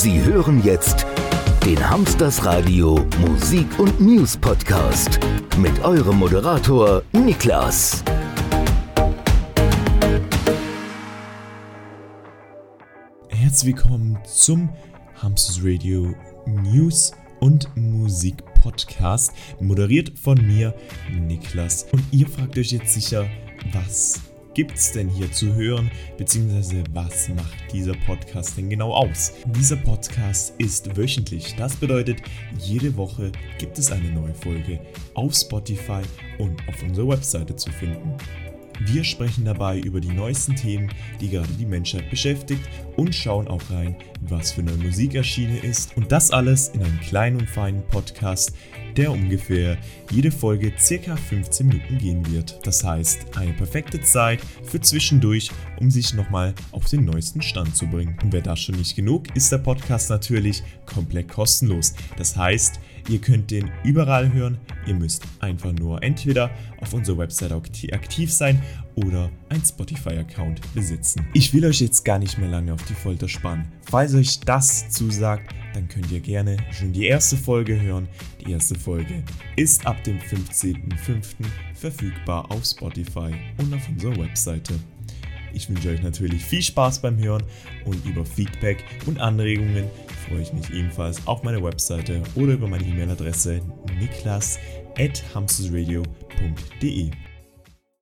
Sie hören jetzt den Hamsters Radio Musik und News Podcast mit eurem Moderator Niklas. Herzlich willkommen zum Hamsters Radio News und Musik Podcast, moderiert von mir, Niklas. Und ihr fragt euch jetzt sicher, was gibt's denn hier zu hören, beziehungsweise was macht dieser Podcast denn genau aus? Dieser Podcast ist wöchentlich, das bedeutet, jede Woche gibt es eine neue Folge auf Spotify und auf unserer Webseite zu finden. Wir sprechen dabei über die neuesten Themen, die gerade die Menschheit beschäftigt und schauen auch rein, was für neue Musik erschienen ist. Und das alles in einem kleinen und feinen Podcast, der ungefähr jede Folge circa 15 Minuten gehen wird. Das heißt, eine perfekte Zeit für zwischendurch, um sich nochmal auf den neuesten Stand zu bringen. Und wer das schon nicht genug, ist der Podcast natürlich komplett kostenlos. Das heißt, ihr könnt den überall hören. Ihr müsst einfach nur entweder auf unserer Website aktiv sein oder ein Spotify-Account besitzen. Ich will euch jetzt gar nicht mehr lange auf die Folter spannen. Falls euch das zusagt, dann könnt ihr gerne schon die erste Folge hören. Die erste Folge ist ab dem 15.05. verfügbar auf Spotify und auf unserer Webseite. Ich wünsche euch natürlich viel Spaß beim Hören und über Feedback und Anregungen freue ich mich ebenfalls auf meiner Webseite oder über meine E-Mail-Adresse niklas.hamstersradio.de.